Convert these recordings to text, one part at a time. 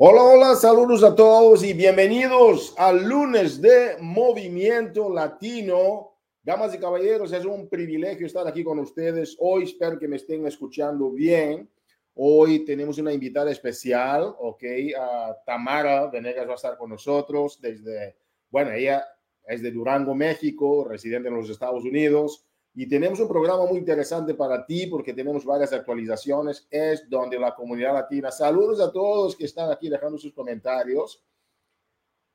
Hola, hola, saludos a todos y bienvenidos al lunes de Movimiento Latino. Damas y caballeros, es un privilegio estar aquí con ustedes. Hoy espero que me estén escuchando bien. Hoy tenemos una invitada especial, ok, Tamara Venegas va a estar con nosotros desde, bueno, ella es de Durango, México, residente en los Estados Unidos. Y tenemos un programa muy interesante para ti porque tenemos varias actualizaciones. Es donde la comunidad latina. Saludos a todos que están aquí dejando sus comentarios.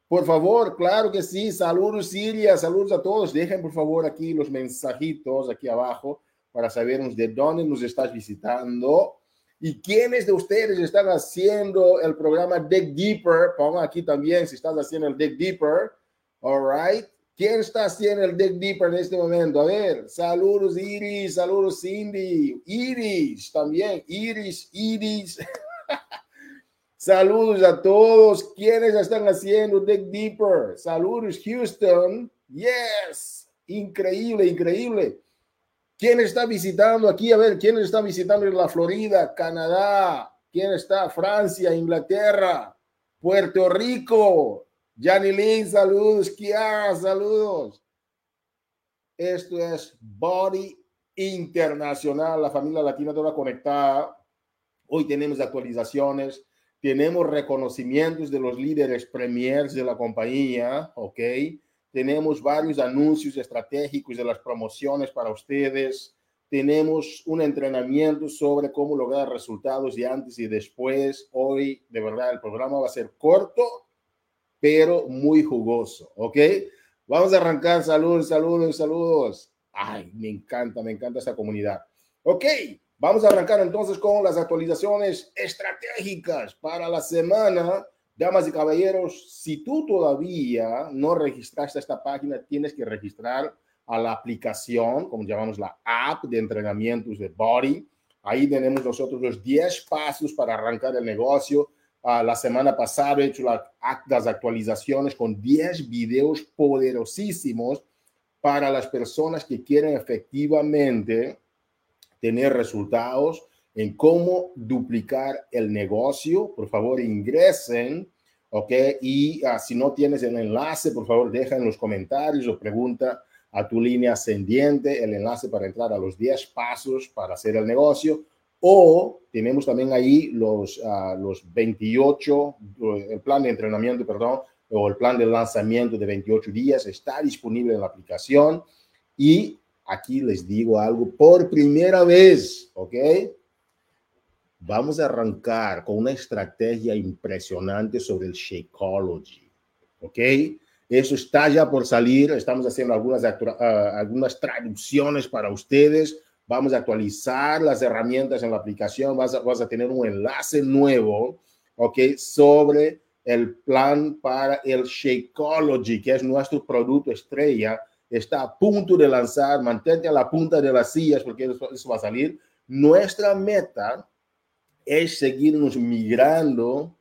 Por favor, claro que sí. Saludos, Siria. Saludos a todos. Dejen, por favor, aquí los mensajitos aquí abajo para sabernos de dónde nos estás visitando y quiénes de ustedes están haciendo el programa Dig Deeper. Pongan aquí también si estás haciendo el Dig Deeper. All right. ¿Quién está haciendo el Dig Deeper en este momento? A ver, saludos Iris, saludos Cindy, Iris también, Iris, Iris. saludos a todos. ¿Quiénes están haciendo Dig Deeper? Saludos Houston. Yes, increíble, increíble. ¿Quién está visitando aquí? A ver, ¿quién está visitando en la Florida, Canadá? ¿Quién está? Francia, Inglaterra, Puerto Rico, Janilyn, saludos. Kiara, saludos. Esto es Body Internacional, la familia latina toda conectada. Hoy tenemos actualizaciones, tenemos reconocimientos de los líderes premiers de la compañía, ¿ok? Tenemos varios anuncios estratégicos de las promociones para ustedes. Tenemos un entrenamiento sobre cómo lograr resultados de antes y después. Hoy, de verdad, el programa va a ser corto, pero muy jugoso, ¿ok? Vamos a arrancar. Saludos, saludos, saludos. Ay, me encanta, me encanta esta comunidad. Ok, vamos a arrancar entonces con las actualizaciones estratégicas para la semana. Damas y caballeros, si tú todavía no registraste esta página, tienes que registrar a la aplicación, como llamamos la app de entrenamientos de Body. Ahí tenemos nosotros los 10 pasos para arrancar el negocio Uh, la semana pasada he hecho la, las actualizaciones con 10 videos poderosísimos para las personas que quieren efectivamente tener resultados en cómo duplicar el negocio. Por favor, ingresen, ¿ok? Y uh, si no tienes el enlace, por favor, deja en los comentarios o pregunta a tu línea ascendiente el enlace para entrar a los 10 pasos para hacer el negocio o tenemos también ahí los, uh, los 28, el plan de entrenamiento, perdón, o el plan de lanzamiento de 28 días está disponible en la aplicación. Y aquí les digo algo por primera vez, ¿ok? Vamos a arrancar con una estrategia impresionante sobre el Shakeology, ¿ok? Eso está ya por salir, estamos haciendo algunas, uh, algunas traducciones para ustedes vamos a actualizar las herramientas en la aplicación, vas a, vas a tener un enlace nuevo, ¿ok? Sobre el plan para el Shakeology, que es nuestro producto estrella, está a punto de lanzar, mantente a la punta de las sillas porque eso, eso va a salir. Nuestra meta es seguirnos migrando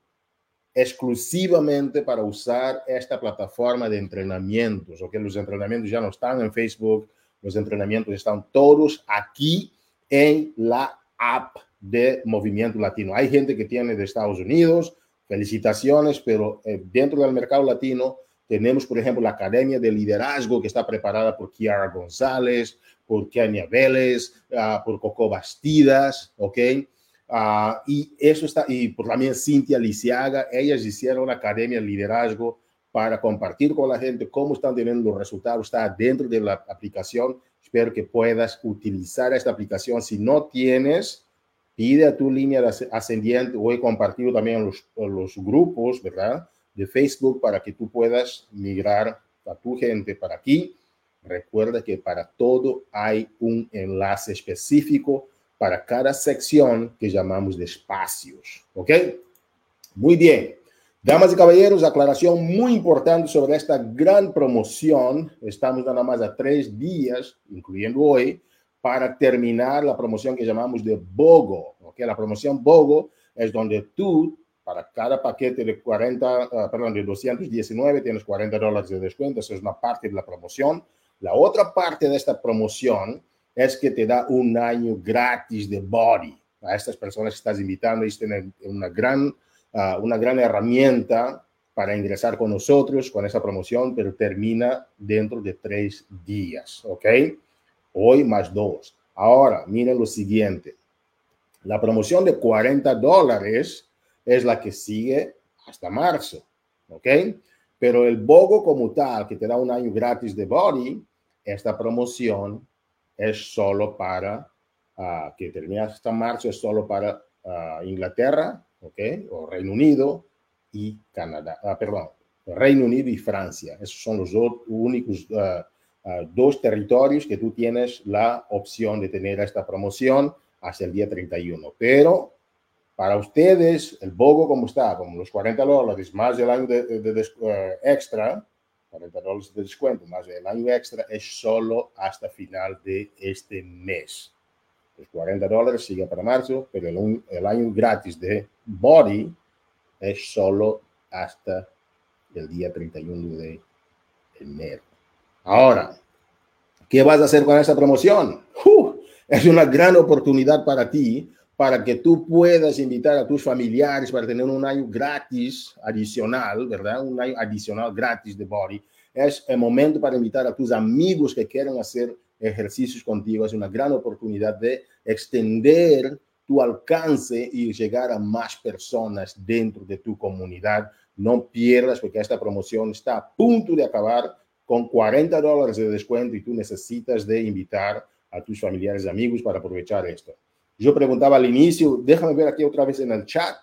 exclusivamente para usar esta plataforma de entrenamientos, ¿ok? Los entrenamientos ya no están en Facebook, los entrenamientos están todos aquí en la app de Movimiento Latino. Hay gente que tiene de Estados Unidos, felicitaciones, pero eh, dentro del mercado latino tenemos, por ejemplo, la Academia de Liderazgo que está preparada por Kiara González, por Kenia Vélez, uh, por Coco Bastidas, ¿ok? Uh, y eso está, y por también Cintia Lisiaga, ellas hicieron la Academia de Liderazgo para compartir con la gente cómo están teniendo los resultados. Está dentro de la aplicación. Espero que puedas utilizar esta aplicación. Si no tienes, pide a tu línea ascendiente o he compartido también los, los grupos, ¿verdad? De Facebook para que tú puedas migrar a tu gente para aquí. Recuerda que para todo hay un enlace específico para cada sección que llamamos de espacios. ¿Ok? Muy bien. Damas y caballeros, aclaración muy importante sobre esta gran promoción. Estamos nada más a tres días, incluyendo hoy, para terminar la promoción que llamamos de BOGO. ¿okay? La promoción BOGO es donde tú, para cada paquete de 40, uh, ah, perdón, de 219, tienes 40 dólares de descuento. Eso es una parte de la promoción. La otra parte de esta promoción es que te da un año gratis de Body. A estas personas que estás invitando, y tienen una gran ah, una gran herramienta para ingresar con nosotros con esa promoción, pero termina dentro de tres días, ¿ok? Hoy más dos. Ahora, miren lo siguiente. La promoción de 40 dólares es la que sigue hasta marzo, ¿ok? Pero el BOGO como tal, que te da un año gratis de Body, esta promoción es solo para, uh, que termina hasta marzo, es solo para uh, Inglaterra, ¿ok? O Reino Unido y Canadá, uh, perdón, Reino Unido y Francia. Esos son los dos únicos dos territorios que tú tienes la opción de tener esta promoción hasta el día 31. Pero para ustedes, el BOGO como está, como los 40 dólares más el año de, de, de uh, extra, 40 dólares de descuento más el año extra, es solo hasta final de este mes. Los 40 dólares sigue para marzo, pero el, año gratis de Body es solo hasta el día 31 de enero. Ahora, ¿qué vas a hacer con esta promoción? Es una gran oportunidad para ti para que tú puedas invitar a tus familiares para tener un año gratis adicional, ¿verdad? Un año adicional gratis de Body. Es el momento para invitar a tus amigos que quieran hacer ejercicios contigo. Es una gran oportunidad de extender tu alcance y llegar a más personas dentro de tu comunidad. No pierdas porque esta promoción está a punto de acabar con 40 dólares de descuento y tú necesitas de invitar a tus familiares y amigos para aprovechar esto. Yo preguntaba al inicio, déjame ver aquí otra vez en el chat,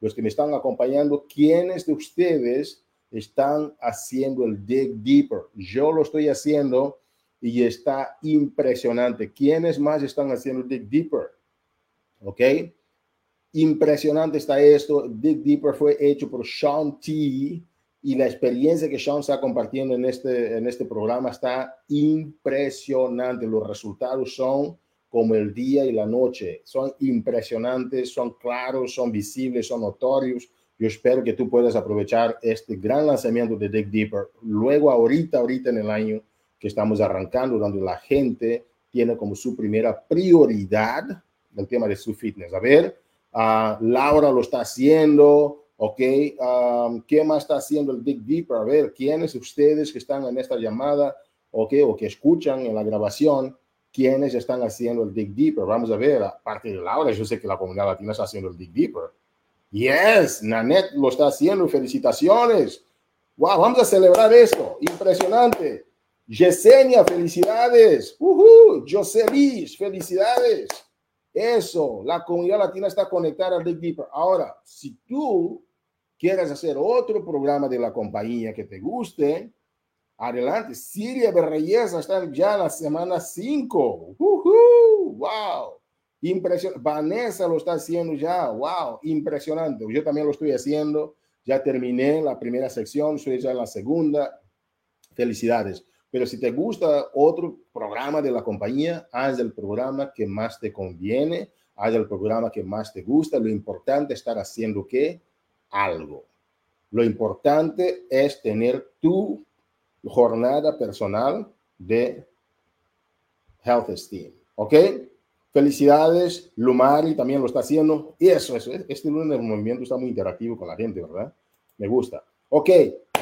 los que me están acompañando, ¿quiénes de ustedes están haciendo el Dig Deeper? Yo lo estoy haciendo y está impresionante. ¿Quiénes más están haciendo Dig Deeper? ¿Ok? Impresionante está esto. Dig Deeper fue hecho por Sean T. Y la experiencia que Sean está compartiendo en este, en este programa está impresionante. Los resultados son como el día y la noche. Son impresionantes, son claros, son visibles, son notorios. Yo espero que tú puedas aprovechar este gran lanzamiento de Dig Deeper. Luego, ahorita, ahorita en el año que estamos arrancando, donde la gente tiene como su primera prioridad el tema de su fitness. A ver, uh, Laura lo está haciendo, ¿ok? Um, ¿Qué más está haciendo el Dig Deeper? A ver, ¿quiénes ustedes que están en esta llamada, ¿ok? O que escuchan en la grabación, quiénes están haciendo el Dig Deeper. Vamos a ver, aparte de Laura, yo sé que la comunidad latina está haciendo el Dig Deeper. Yes, Nanette lo está haciendo. Felicitaciones. Wow, vamos a celebrar esto. Impresionante. Yesenia, felicidades. Uh -huh. felicidades. Eso, la comunidad latina está conectada al Dig Deeper. Ahora, si tú quieres hacer otro programa de la compañía que te guste, Adelante, Siria Reyes está ya en la semana 5. ¡Wow! Impresionante. Vanessa lo está haciendo ya. ¡Wow! Impresionante. Yo también lo estoy haciendo. Ya terminé la primera sección, estoy ya en la segunda. Felicidades. Pero si te gusta otro programa de la compañía, haz el programa que más te conviene, haz el programa que más te gusta. Lo importante es estar haciendo qué? Algo. Lo importante es tener tu jornada personal de Health Esteem. ¿Ok? Felicidades, Lumari también lo está haciendo. Y eso, eso, este lunes del movimiento está muy interactivo con la gente, ¿verdad? Me gusta. Ok,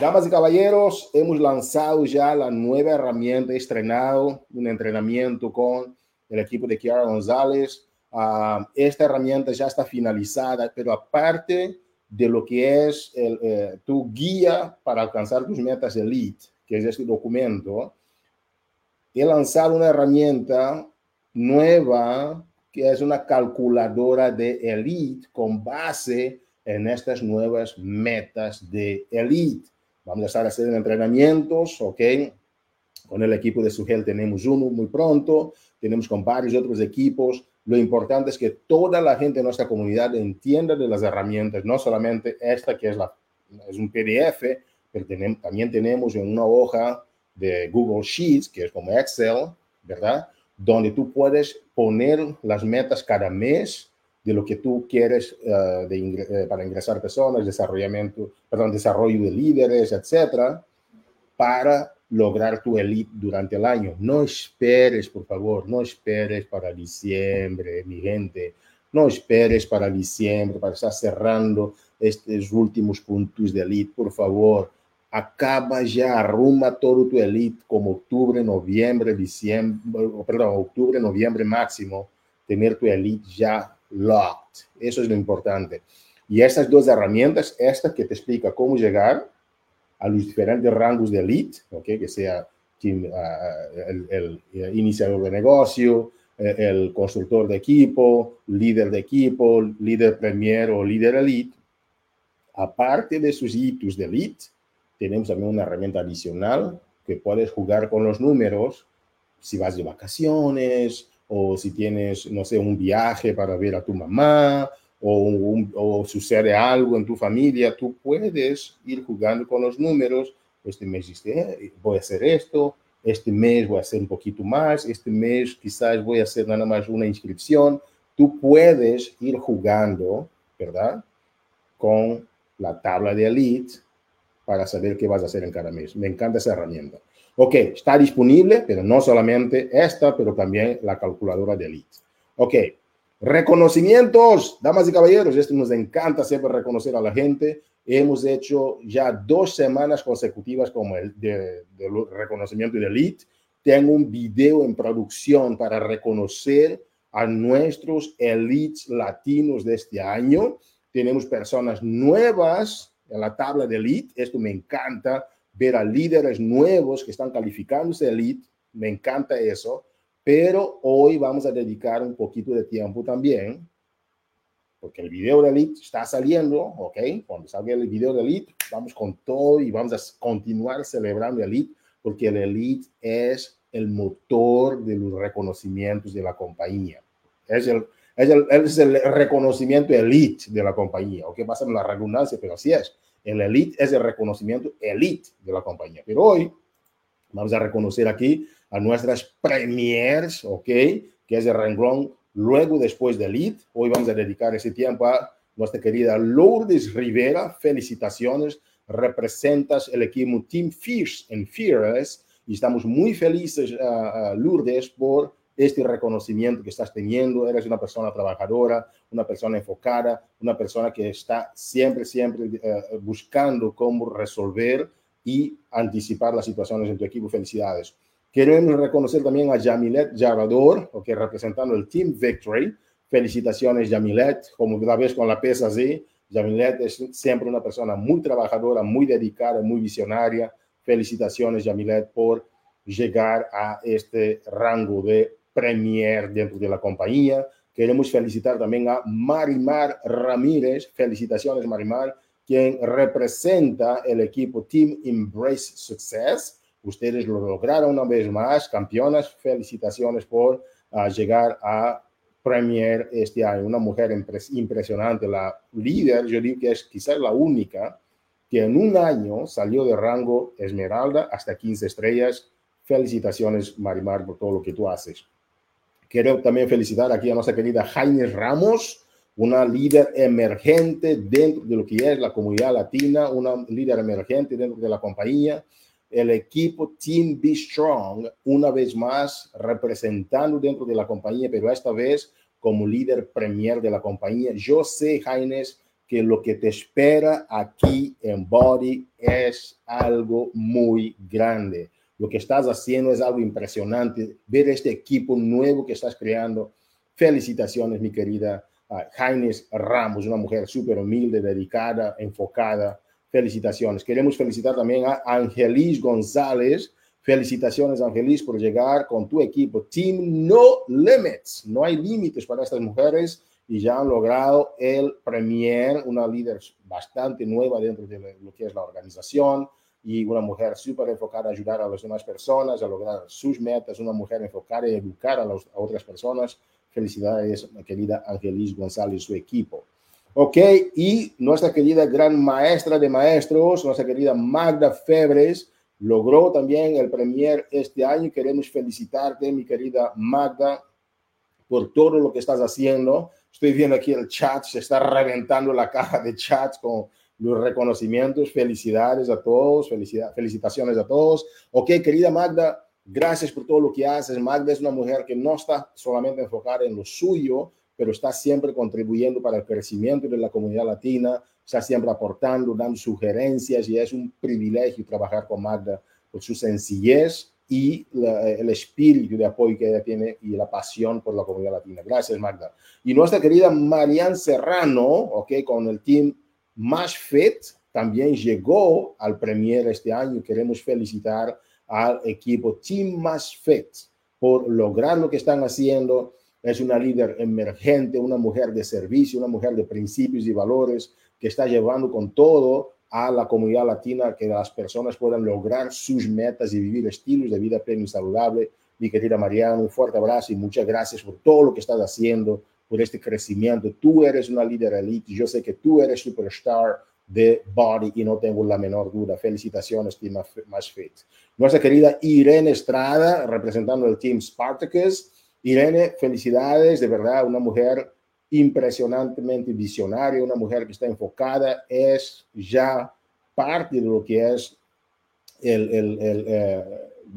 damas y caballeros, hemos lanzado ya la nueva herramienta, estrenado un entrenamiento con el equipo de Kiara González. Uh, esta herramienta ya está finalizada, pero aparte de lo que es el, eh, tu guía para alcanzar tus metas elite, que es este documento, he lanzado una herramienta nueva que es una calculadora de elite con base en estas nuevas metas de elite. Vamos a estar haciendo entrenamientos, ¿ok? Con el equipo de Sugel tenemos uno muy pronto, tenemos con varios otros equipos. Lo importante es que toda la gente de nuestra comunidad entienda de las herramientas, no solamente esta que es, la, es un PDF, pero tenemos, también tenemos en una hoja de Google Sheets, que es como Excel, ¿verdad? Donde tú puedes poner las metas cada mes de lo que tú quieres uh, de ingre eh, para ingresar personas, desarrollamiento, perdón, desarrollo de líderes, etcétera, para lograr tu elite durante el año. No esperes, por favor, no esperes para diciembre, mi gente. No esperes para diciembre, para estar cerrando estes últimos pontos de elite, por favor. Acaba já, arruma todo tu elite como outubro, novembro, diciembre, perdão, outubro, novembro máximo, ter tu elite já locked. Isso é o importante. E essas duas ferramentas, esta que te explica como chegar a los diferentes rangos de elite, okay, que sea team, uh, el, el, el, iniciador de negocio, el constructor de equipo, líder de equipo, líder premier o líder elite. Aparte de sus hitos de elite, tenemos también una herramienta adicional que puedes jugar con los números si vas de vacaciones o si tienes, no sé, un viaje para ver a tu mamá o, un, o sucede algo en tu familia, tú puedes ir jugando con los números. Este mes dice, voy a hacer esto, este mes voy a hacer un poquito más, este mes quizás voy a hacer nada más una inscripción. Tú puedes ir jugando, ¿verdad? Con la tabla de elite para saber qué vas a hacer en cada mes. Me encanta esa herramienta. Ok, está disponible, pero no solamente esta, pero también la calculadora de elite. Ok, reconocimientos, damas y caballeros, esto nos encanta siempre reconocer a la gente. Hemos hecho ya dos semanas consecutivas como el de, de reconocimiento de elite. Tengo un video en producción para reconocer a nuestros elites latinos de este año. Tenemos personas nuevas en la tabla de elite. Esto me encanta ver a líderes nuevos que están calificándose elite. Me encanta eso. Pero hoy vamos a dedicar un poquito de tiempo también porque el video de Elite está saliendo, ¿ok? Cuando salga el video de Elite, vamos con todo y vamos a continuar celebrando Elite, porque el Elite es el motor de los reconocimientos de la compañía. Es el, es el, es el reconocimiento Elite de la compañía, ¿ok? Pasa en la redundancia, pero así es. El Elite es el reconocimiento Elite de la compañía. Pero hoy vamos a reconocer aquí a nuestras premiers, ¿ok? Que es el renglón Luego, después del lead, hoy vamos a dedicar ese tiempo a nuestra querida Lourdes Rivera. Felicitaciones, representas el equipo Team Fierce en Fearless y estamos muy felices, uh, Lourdes, por este reconocimiento que estás teniendo. Eres una persona trabajadora, una persona enfocada, una persona que está siempre, siempre uh, buscando cómo resolver y anticipar las situaciones en tu equipo. Felicidades. Queremos reconocer también a Jamilet Jarador, okay, representando el Team Victory. Felicitaciones, Jamilet. Como la vez con la pesa así, Jamilet es siempre una persona muy trabajadora, muy dedicada, muy visionaria. Felicitaciones, Jamilet, por llegar a este rango de premier dentro de la compañía. Queremos felicitar también a Marimar Ramírez. Felicitaciones, Marimar, quien representa el equipo Team Embrace Success Ustedes lo lograron una vez más, campeonas. Felicitaciones por uh, llegar a Premier este año. Una mujer impresionante, la líder, yo digo que es quizás la única que en un año salió de rango Esmeralda hasta 15 estrellas. Felicitaciones, Marimar, por todo lo que tú haces. Quiero también felicitar aquí a nuestra querida Jaime Ramos, una líder emergente dentro de lo que es la comunidad latina, una líder emergente dentro de la compañía el equipo Team Be Strong, una vez más representando dentro de la compañía, pero esta vez como líder premier de la compañía. Yo sé, Jaines, que lo que te espera aquí en Body es algo muy grande. Lo que estás haciendo es algo impresionante. Ver este equipo nuevo que estás creando. Felicitaciones, mi querida uh, Jaines Ramos, una mujer súper humilde, dedicada, enfocada felicitaciones. Queremos felicitar también a Angelis González. Felicitaciones, Angelis, por llegar con tu equipo. Team No Limits. No hay límites para estas mujeres y ya han logrado el Premier, una líder bastante nueva dentro de lo que es la organización y una mujer súper enfocada a ayudar a las demás personas a lograr sus metas, una mujer enfocada en educar a, los, a otras personas. Felicidades, querida Angelis González y su equipo. Ok, y nuestra querida gran maestra de maestros, nuestra querida Magda Febres, logró también el Premier este año. Queremos felicitarte, mi querida Magda, por todo lo que estás haciendo. Estoy viendo aquí el chat, se está reventando la caja de chats con los reconocimientos. Felicidades a todos, felicitaciones a todos. Ok, querida Magda, gracias por todo lo que haces. Magda es una mujer que no está solamente enfocada en lo suyo, pero está siempre contribuyendo para el crecimiento de la comunidad latina, está siempre aportando, dando sugerencias y es un privilegio trabajar con Magda por su sencillez y el espíritu de apoyo que ella tiene y la pasión por la comunidad latina. Gracias, Magda. Y nuestra querida Marian Serrano, ok, con el team Más Fit, también llegó al Premier este año. Queremos felicitar al equipo Team Más Fit por lograr lo que están haciendo. Es una líder emergente, una mujer de servicio, una mujer de principios y valores que está llevando con todo a la comunidad latina, que las personas puedan lograr sus metas y vivir estilos de vida pleno y saludable. Mi querida Mariana, un fuerte abrazo y muchas gracias por todo lo que estás haciendo, por este crecimiento. Tú eres una líder elite, yo sé que tú eres superstar de Body y no tengo la menor duda. Felicitaciones, Team Más Fit. Nuestra querida Irene Estrada, representando el Team Spartacus. Irene, felicidades, de verdad, una mujer impresionantemente visionaria, una mujer que está enfocada, es ya parte de lo que es el, el, el, eh,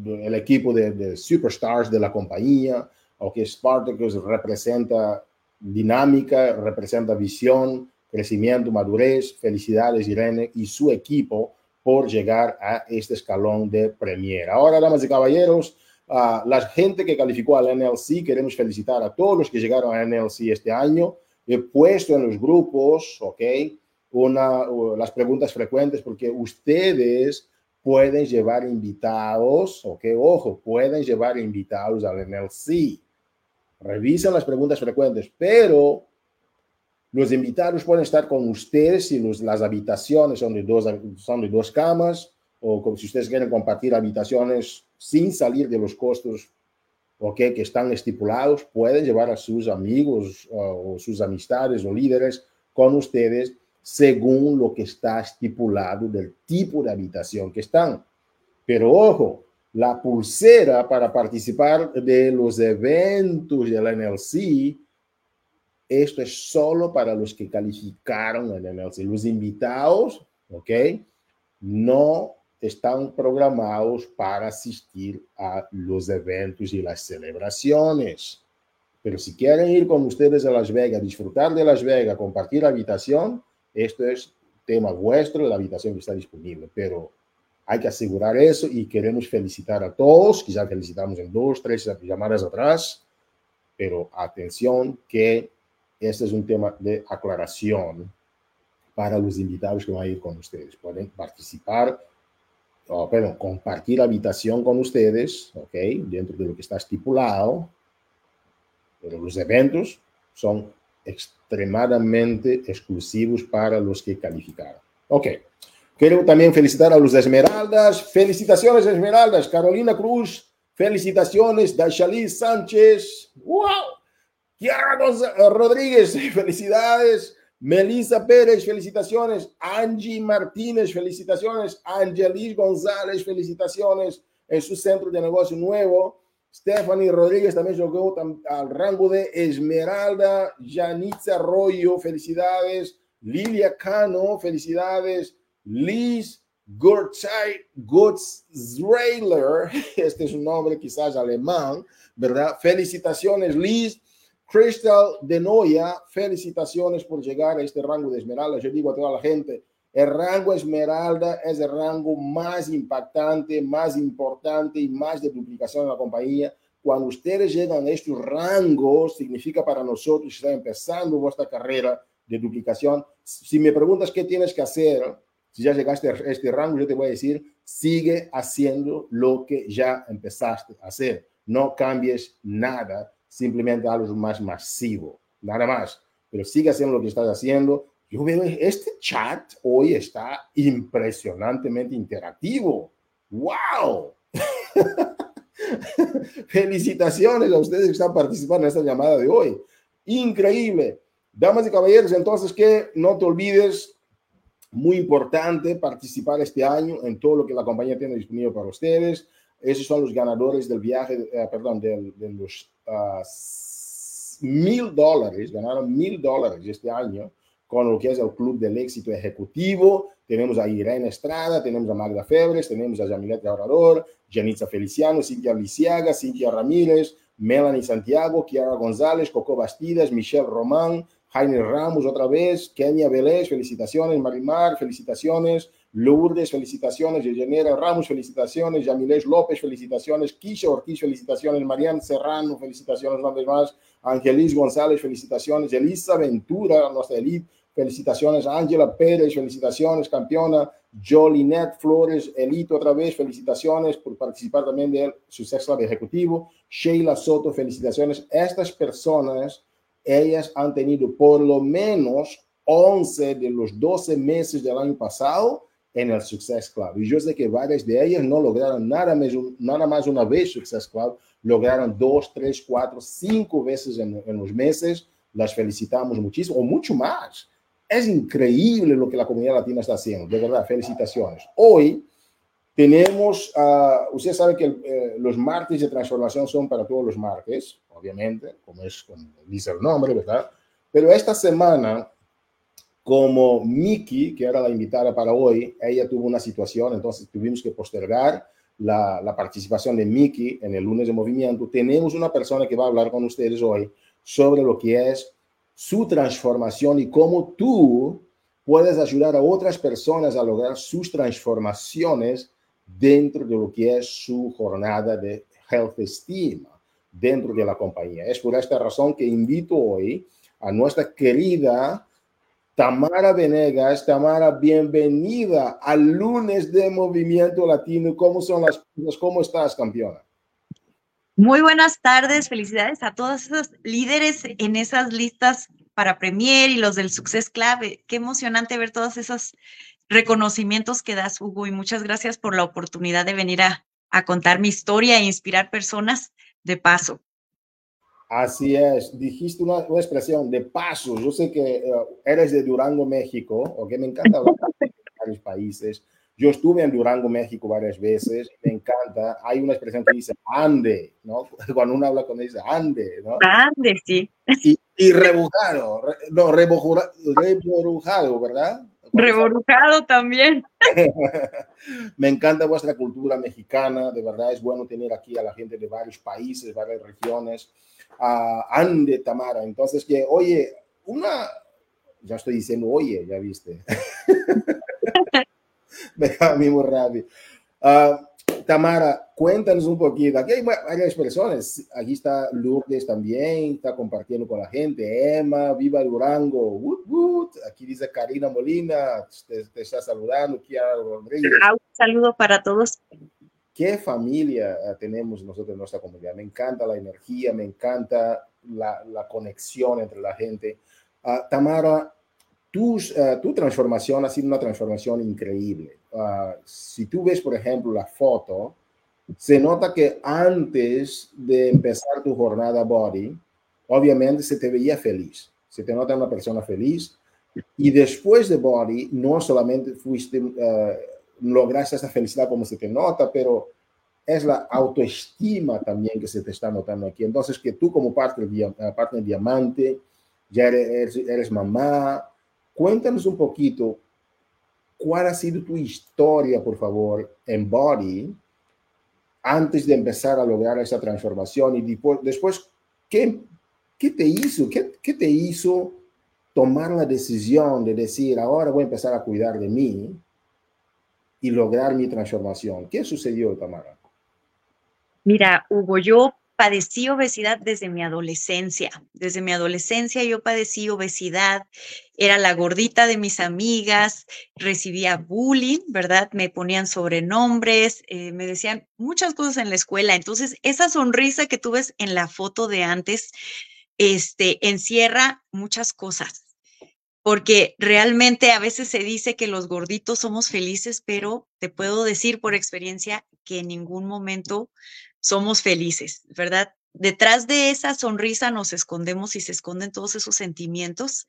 el equipo de, de, superstars de la compañía, o que Spartacus representa dinámica, representa visión, crecimiento, madurez. Felicidades, Irene, y su equipo por llegar a este escalón de Premier. Ahora, damas y caballeros, a la gente que calificó al NLC, queremos felicitar a todos los que llegaron al NLC este año. He puesto en los grupos, ¿ok? Una, las preguntas frecuentes porque ustedes pueden llevar invitados, ¿ok? Ojo, pueden llevar invitados al NLC. Revisen las preguntas frecuentes, pero los invitados pueden estar con ustedes si las habitaciones son de, dos, son de dos camas o si ustedes quieren compartir habitaciones sin salir de los costos okay, que están estipulados, pueden llevar a sus amigos o sus amistades o líderes con ustedes según lo que está estipulado del tipo de habitación que están. Pero ojo, la pulsera para participar de los eventos del NLC esto es solo para los que calificaron el NLC. Los invitados, ¿ok? No están programados para asistir a los eventos y las celebraciones. Pero si quieren ir con ustedes a Las Vegas, disfrutar de Las Vegas, compartir habitación, esto es tema vuestro, la habitación que está disponible. Pero hay que asegurar eso y queremos felicitar a todos. Quizá felicitamos en dos, tres llamadas atrás. Pero atención que este es un tema de aclaración para los invitados que van a ir con ustedes. Pueden participar, o, perdón, compartir habitación con ustedes, ¿ok? Dentro de lo que está estipulado, pero los eventos son extremadamente exclusivos para los que calificaron. Ok. Quiero también felicitar a los Esmeraldas. Felicitaciones, Esmeraldas. Carolina Cruz. Felicitaciones, Dashali Sánchez. ¡Wow! Kiara eh, Rodríguez, felicidades. Melissa Pérez, felicitaciones. Angie Martínez, felicitaciones. Angelis González, felicitaciones en su centro de negocio nuevo. Stephanie Rodríguez también llegó al rango de Esmeralda. Janitza Arroyo, felicidades. Lilia Cano, felicidades. Liz Gurtzreiler, este es un nombre quizás alemán, ¿verdad? Felicitaciones, Liz. Crystal de Noia, felicitaciones por llegar a este rango de esmeralda. Yo digo a toda la gente, el rango esmeralda es el rango más impactante, más importante y más de duplicación en la compañía. Cuando ustedes llegan a estos rangos, significa para nosotros que está empezando vuestra carrera de duplicación. Si me preguntas qué tienes que hacer, si ya llegaste a este rango, yo te voy a decir, sigue haciendo lo que ya empezaste a hacer. No cambies nada simplemente algo más masivo, nada más. Pero sigue haciendo lo que estás haciendo. Yo veo este chat hoy está impresionantemente interactivo. ¡Wow! Felicitaciones a ustedes que están participando en esta llamada de hoy. Increíble. Damas y caballeros, entonces que no te olvides, muy importante participar este año en todo lo que la compañía tiene disponible para ustedes. Esos son los ganadores del viaje, eh, perdón, de, de los uh, mil dólares, ganaron mil dólares este año con lo que es el Club del Éxito Ejecutivo. Tenemos a Irene Estrada, tenemos a Magda Febres, tenemos a Yamilet Ahorrador, Janitza Feliciano, Cintia Lisiaga, Cintia Ramírez, Melanie Santiago, Kiara González, Coco Bastidas, Michelle Román, Jaime Ramos otra vez, Kenia Vélez, felicitaciones, Marimar, felicitaciones, Lourdes, felicitaciones, Yeyanera Ramos, felicitaciones, Yamiles López, felicitaciones, Kisha Ortiz, felicitaciones, Marian Serrano, felicitaciones una más, Angelis González, felicitaciones, Elisa Ventura, nuestra elite, felicitaciones, Ángela Pérez, felicitaciones, campeona, Jolinet Flores, Elito otra vez, felicitaciones por participar también del Success Lab Ejecutivo, Sheila Soto, felicitaciones. Estas personas ellas han tenido por lo menos 11 de los 12 meses del año pasado en el Success Club. Y yo sé que varias de ellas no lograron nada más, nada más una vez Success Club, lograron dos, tres, cuatro, cinco veces en, en los meses. Las felicitamos muchísimo, o mucho más. Es increíble lo que la comunidad latina está haciendo, de verdad, felicitaciones. Hoy tenemos, uh, usted sabe que eh, los martes de transformación son para todos los martes, obviamente, como es como dice el nombre, ¿verdad? Pero esta semana, como Miki, que era la invitada para hoy, ella tuvo una situación, entonces tuvimos que postergar la, la participación de Miki en el lunes de movimiento. Tenemos una persona que va a hablar con ustedes hoy sobre lo que es su transformación y cómo tú puedes ayudar a otras personas a lograr sus transformaciones dentro de lo que es su jornada de health esteem dentro de la compañía. Es por esta razón que invito hoy a nuestra querida Tamara Venegas. Tamara, bienvenida al lunes de Movimiento Latino. ¿Cómo son las cosas? ¿Cómo estás, campeona? Muy buenas tardes, felicidades a todos esos líderes en esas listas para Premier y los del Success Club. Qué emocionante ver todos esos reconocimientos que das, Hugo, y muchas gracias por la oportunidad de venir a, a contar mi historia e inspirar personas de paso. Así es, dijiste una, una expresión de paso. Yo sé que uh, eres de Durango, México, o que me encanta hablar de varios países. Yo estuve en Durango, México varias veces, me encanta. Hay una expresión que dice ande, ¿no? Cuando uno habla con él dice ande, ¿no? Ande, sí. Y, y rebujado, re, no, reborujado, ¿verdad? Reborujado también. Me encanta vuestra cultura mexicana, de verdad es bueno tener aquí a la gente de varios países, varias regiones. Uh, Ande Tamara, entonces que, oye, una, ya estoy diciendo, oye, ya viste. Me da mismo rabia. Uh, Tamara, cuéntanos un poquito. Aquí hay varias personas. Aquí está Lourdes también, está compartiendo con la gente. Emma, viva Durango. Woot, woot. Aquí dice Karina Molina, te, te está saludando. Kiara Rodríguez. Ah, un saludo para todos. Qué familia tenemos nosotros en nuestra comunidad. Me encanta la energía, me encanta la, la conexión entre la gente. Uh, Tamara, tus, uh, tu transformación ha sido una transformación increíble. Uh, si tú ves, por ejemplo, la foto, se nota que antes de empezar tu jornada body, obviamente se te veía feliz, se te nota una persona feliz. Y después de body, no solamente fuiste, uh, lograste esa felicidad como se te nota, pero es la autoestima también que se te está notando aquí. Entonces, que tú como parte del, parte del diamante, ya eres, eres mamá, Cuéntanos un poquito cuál ha sido tu historia, por favor, en Body, antes de empezar a lograr esa transformación y después, ¿qué, ¿qué, te hizo? Qué, ¿Qué te hizo tomar la decisión de decir, ahora voy a empezar a cuidar de mí y lograr mi transformación? ¿Qué sucedió, Tamara? Mira, Hugo, yo padecí obesidad desde mi adolescencia. Desde mi adolescencia yo padecí obesidad, era la gordita de mis amigas, recibía bullying, ¿verdad? Me ponían sobrenombres, eh, me decían muchas cosas en la escuela. Entonces, esa sonrisa que tú ves en la foto de antes, este, encierra muchas cosas. Porque realmente a veces se dice que los gorditos somos felices, pero te puedo decir por experiencia que en ningún momento somos felices, ¿verdad? Detrás de esa sonrisa nos escondemos y se esconden todos esos sentimientos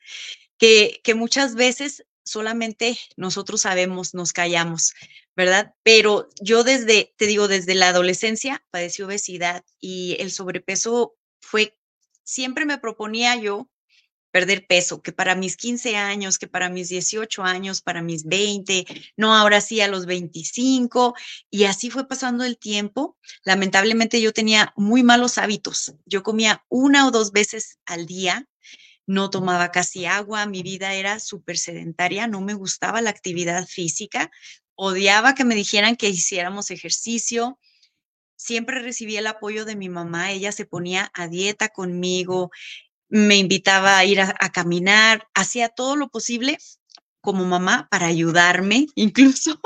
que, que muchas veces solamente nosotros sabemos, nos callamos, ¿verdad? Pero yo desde, te digo, desde la adolescencia padecí obesidad y el sobrepeso fue, siempre me proponía yo perder peso, que para mis 15 años, que para mis 18 años, para mis 20, no, ahora sí a los 25, y así fue pasando el tiempo. Lamentablemente yo tenía muy malos hábitos. Yo comía una o dos veces al día, no tomaba casi agua, mi vida era súper sedentaria, no me gustaba la actividad física, odiaba que me dijeran que hiciéramos ejercicio. Siempre recibí el apoyo de mi mamá, ella se ponía a dieta conmigo, me invitaba a ir a, caminar, hacía todo lo posible como mamá para ayudarme, incluso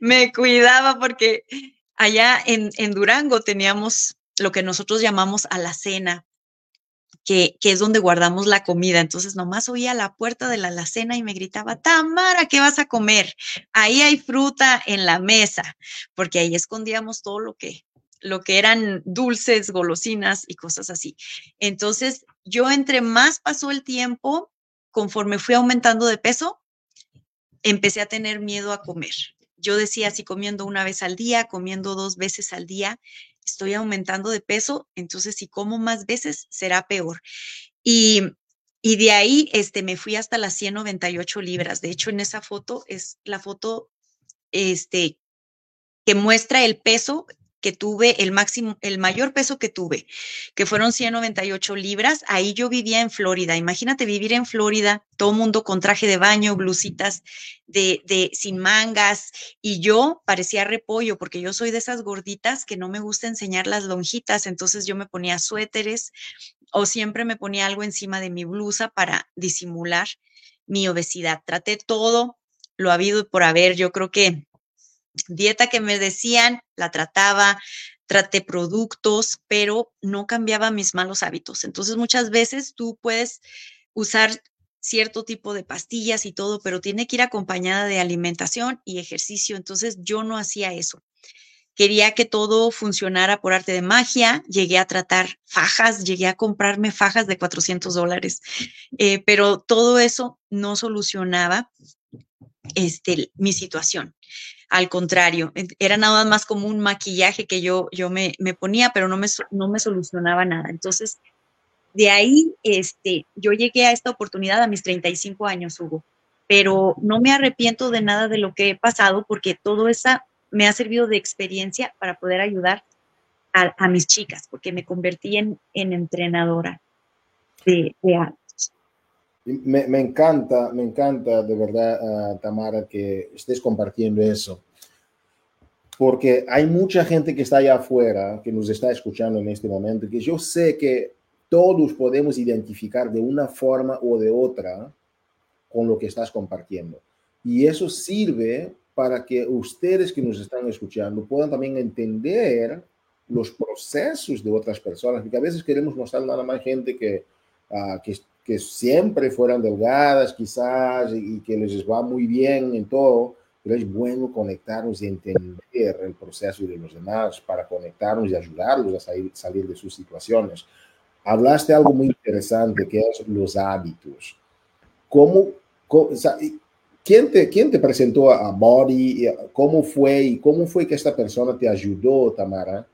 me cuidaba porque allá en, Durango teníamos lo que nosotros llamamos a la cena, que, que, es donde guardamos la comida. Entonces nomás oía la puerta de la alacena y me gritaba, Tamara, ¿qué vas a comer? Ahí hay fruta en la mesa, porque ahí escondíamos todo lo que, lo que eran dulces, golosinas y cosas así. Entonces, yo entre más pasó el tiempo, conforme fui aumentando de peso, empecé a tener miedo a comer. Yo decía, si comiendo una vez al día, comiendo dos veces al día, estoy aumentando de peso, entonces si como más veces será peor. Y, y de ahí este, me fui hasta las 198 libras. De hecho, en esa foto es la foto este, que muestra el peso que tuve, el máximo, el mayor peso que tuve, que fueron 198 libras. Ahí yo vivía en Florida. Imagínate vivir en Florida, todo mundo con traje de baño, blusitas de, de sin mangas, y yo parecía repollo, porque yo soy de esas gorditas que no me gusta enseñar las lonjitas, entonces yo me ponía suéteres o siempre me ponía algo encima de mi blusa para disimular mi obesidad. Traté todo lo habido por haber. Yo creo que dieta que me decían, la trataba, traté productos, pero no cambiaba mis malos hábitos. Entonces muchas veces tú puedes usar cierto tipo de pastillas y todo, pero tiene que ir acompañada de alimentación y ejercicio. Entonces yo no hacía eso. Quería que todo funcionara por arte de magia. Llegué a tratar fajas, llegué a comprarme fajas de 400 dólares, eh, pero todo eso no solucionaba este, mi situación. Al contrario, era nada más como un maquillaje que yo, yo me, me ponía, pero no me, no me solucionaba nada. Entonces, de ahí, este, yo llegué a esta oportunidad a mis 35 años, Hugo, pero no me arrepiento de nada de lo que he pasado porque todo eso me ha servido de experiencia para poder ayudar a, mis chicas, porque me convertí en, en entrenadora de, de, me, encanta, me encanta de verdad, uh, Tamara, que estés compartiendo eso. Porque hay mucha gente que está allá afuera, que nos está escuchando en este momento, que yo sé que todos podemos identificar de una forma o de otra con lo que estás compartiendo. Y eso sirve para que ustedes que nos están escuchando puedan también entender los procesos de otras personas, porque a veces queremos mostrar nada más gente que, uh, que que siempre fueran delgadas quizás y, que les va muy bien en todo, pero es bueno conectarnos y entender el proceso de los demás para conectarnos y ayudarlos a salir, salir de sus situaciones. Hablaste algo muy interesante que es los hábitos. ¿Cómo, cómo o sea, ¿quién, te, ¿Quién te presentó a Body? ¿Cómo fue y cómo fue que esta persona te ayudó, Tamara,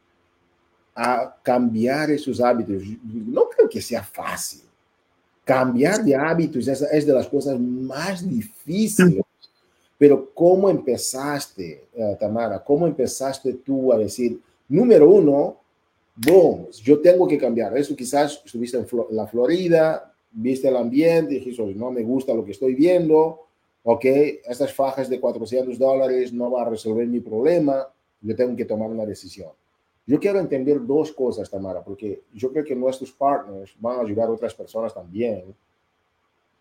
a cambiar esos hábitos? No creo que sea fácil Cambiar de hábitos es, es de las cosas más difíciles. Pero ¿cómo empezaste, uh, Tamara? ¿Cómo empezaste tú a decir, número uno, boom, yo tengo que cambiar? Eso quizás estuviste en la Florida, viste el ambiente, dijiste, no me gusta lo que estoy viendo, ok, estas fajas de 400 dólares no van a resolver mi problema, yo tengo que tomar una decisión. Yo quiero entender dos cosas, Tamara, porque yo creo que nuestros partners van a ayudar a otras personas también,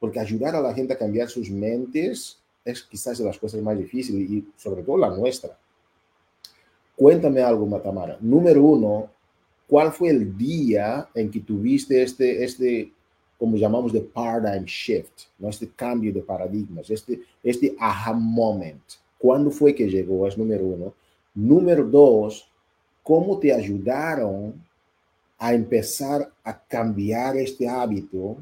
porque ayudar a la gente a cambiar sus mentes es quizás de las cosas más difíciles y sobre todo la nuestra. Cuéntame algo, Tamara. Número uno, ¿cuál fue el día en que tuviste este, este como llamamos de paradigm shift, ¿no? este cambio de paradigmas, este, este aha moment? ¿Cuándo fue que llegó? Es número uno. Número dos, cómo te ayudaron a empezar a cambiar este hábito.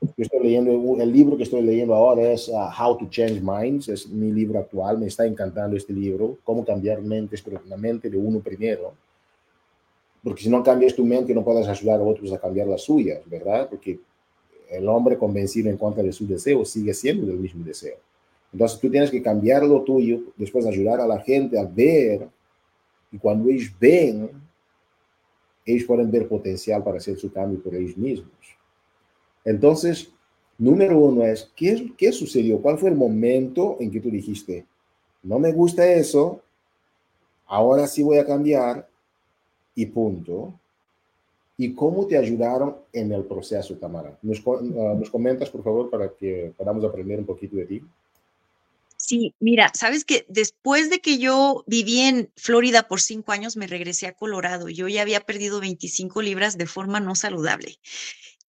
Yo estoy leyendo, el libro que estoy leyendo ahora es uh, How to Change Minds, es mi libro actual, me está encantando este libro, cómo cambiar mentes, pero la mente de uno primero. Porque si no cambias tu mente, no puedes ayudar a otros a cambiar las suyas, ¿verdad? Porque el hombre convencido en contra de su deseo sigue siendo del mismo deseo. Entonces tú tienes que cambiar lo tuyo, después ayudar a la gente a ver, y cuando ellos ven, ellos pueden ver potencial para hacer su cambio por ellos mismos. Entonces, número uno es, ¿qué, ¿qué sucedió? ¿Cuál fue el momento en que tú dijiste, no me gusta eso, ahora sí voy a cambiar y punto? ¿Y cómo te ayudaron en el proceso, Tamara? ¿Nos, ah, nos comentas, por favor, para que podamos aprender un poquito de ti? Sí, mira, sabes que después de que yo viví en Florida por cinco años, me regresé a Colorado. Yo ya había perdido 25 libras de forma no saludable.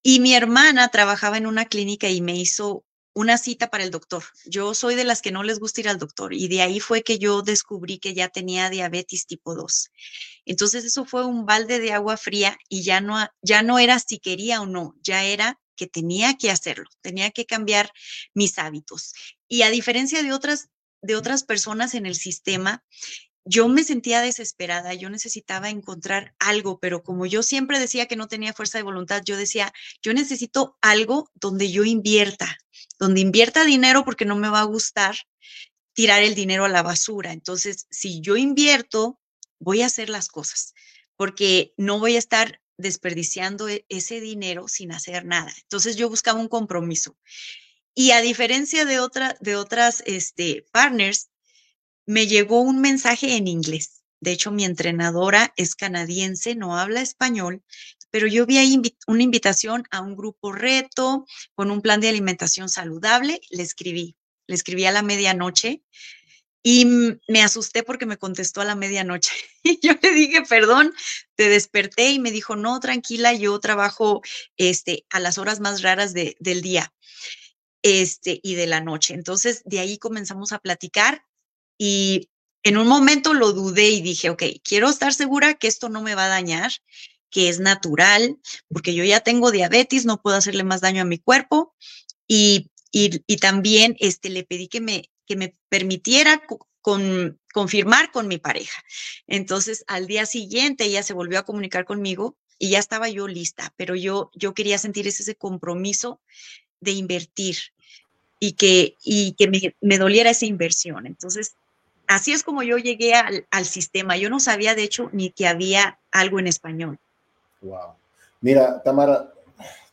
Y mi hermana trabajaba en una clínica y me hizo una cita para el doctor. Yo soy de las que no les gusta ir al doctor y de ahí fue que yo descubrí que ya tenía diabetes tipo 2. Entonces eso fue un balde de agua fría y ya no, ya no era si quería o no, ya era que tenía que hacerlo, tenía que cambiar mis hábitos. Y a diferencia de otras, de otras personas en el sistema, yo me sentía desesperada, yo necesitaba encontrar algo, pero como yo siempre decía que no tenía fuerza de voluntad, yo decía, yo necesito algo donde yo invierta, donde invierta dinero porque no me va a gustar tirar el dinero a la basura. Entonces, si yo invierto, voy a hacer las cosas, porque no voy a estar desperdiciando e-, ese dinero sin hacer nada. Entonces, yo buscaba un compromiso. Y a diferencia de, otra, de otras este, partners, me llegó un mensaje en inglés. De hecho, mi entrenadora es canadiense, no habla español, pero yo vi ahí una invitación a un grupo reto con un plan de alimentación saludable. Le escribí, le escribí a la medianoche y me asusté porque me contestó a la medianoche. Y yo le dije, perdón, te desperté y me dijo, no, tranquila, yo trabajo este, a las horas más raras de, del día este, y de la noche. Entonces, de ahí comenzamos a platicar y en un momento lo dudé y dije, ok, quiero estar segura que esto no me va a dañar, que es natural, porque yo ya tengo diabetes, no puedo hacerle más daño a mi cuerpo. Y, y, también este, le pedí que me, que me permitiera con, confirmar con mi pareja. Entonces, al día siguiente ella se volvió a comunicar conmigo y ya estaba yo lista, pero yo, yo quería sentir ese, compromiso de invertir y que, y que me, me doliera esa inversión. Entonces, así es como yo llegué al, sistema. Yo no sabía, de hecho, ni que había algo en español. Wow. Mira, Tamara,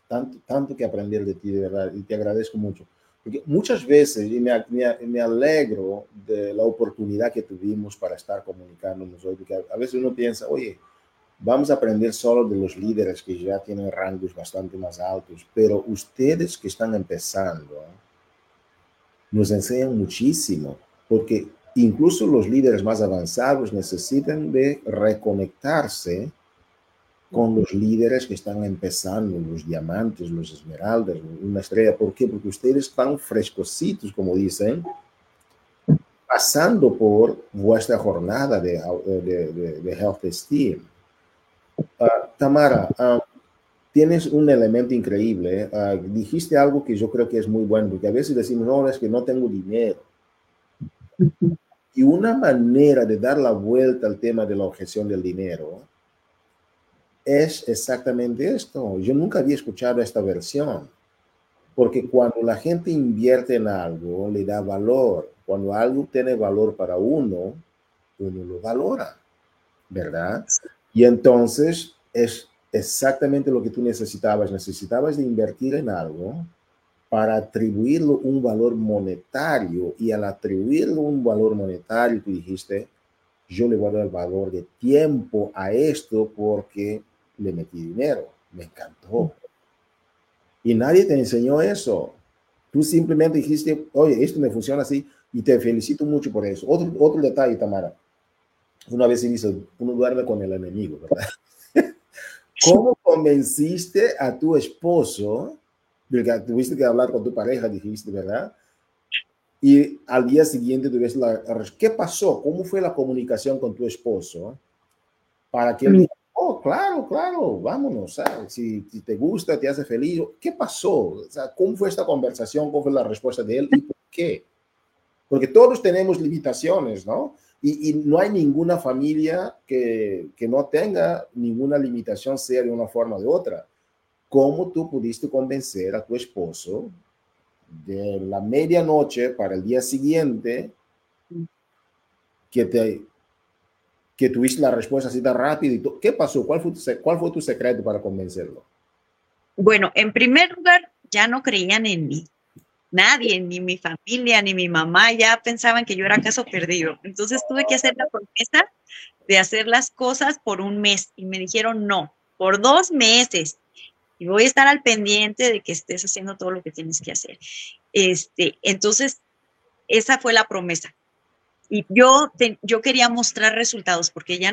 tanto, tanto que aprender de ti, de verdad, y te agradezco mucho. Porque muchas veces, y me, me, alegro de la oportunidad que tuvimos para estar comunicándonos hoy, porque a, veces uno piensa, oye, vamos a aprender solo de los líderes que ya tienen rangos bastante más altos, pero ustedes que están empezando nos enseñan muchísimo, porque Incluso los líderes más avanzados necesitan de reconectarse con los líderes que están empezando, los diamantes, los esmeraldas, una estrella. ¿Por qué? Porque ustedes están frescositos, como dicen, pasando por vuestra jornada de, de, Health Esteem. Ah, Tamara, ah, tienes un elemento increíble. Ah, dijiste algo que yo creo que es muy bueno, porque a veces decimos, no, es que no tengo dinero. Y una manera de dar la vuelta al tema de la objeción del dinero es exactamente esto. Yo nunca había escuchado esta versión, porque cuando la gente invierte en algo, le da valor. Cuando algo tiene valor para uno, uno lo valora, ¿verdad? Y entonces es exactamente lo que tú necesitabas. Necesitabas de invertir en algo para atribuirlo un valor monetario y al atribuirlo un valor monetario, tú dijiste, yo le voy a dar valor de tiempo a esto porque le metí dinero. Me encantó. Y nadie te enseñó eso. Tú simplemente dijiste, oye, esto me funciona así y te felicito mucho por eso. Otro, otro detalle, Tamara. Una vez se dice, uno duerme con el enemigo, ¿verdad? ¿Cómo convenciste a tu esposo tuviste que hablar con tu pareja, dijiste, ¿verdad? Y al día siguiente tuviste la... ¿Qué pasó? ¿Cómo fue la comunicación con tu esposo? Para que él diga, oh, claro, claro, vámonos, Si, si, te gusta, te hace feliz. ¿Qué pasó? O sea, ¿Cómo fue esta conversación? ¿Cómo fue la respuesta de él? ¿Y por qué? Porque todos tenemos limitaciones, ¿no? Y, y, no hay ninguna familia que, que, no tenga ninguna limitación, sea de una forma o de otra. ¿cómo tú pudiste convencer a tu esposo de la medianoche para el día siguiente que, te, que tuviste la respuesta así tan rápido? Y ¿Qué pasó? ¿Cuál fue, tu, ¿Cuál fue tu secreto para convencerlo? Bueno, en primer lugar, ya no creían en mí. Nadie, ni mi familia, ni mi mamá, ya pensaban que yo era caso perdido. Entonces tuve que hacer la promesa de hacer las cosas por un mes y me dijeron no, por dos meses. Y voy a estar al pendiente de que estés haciendo todo lo que tienes que hacer. Este, entonces, esa fue la promesa. Y yo, yo quería mostrar resultados porque ya no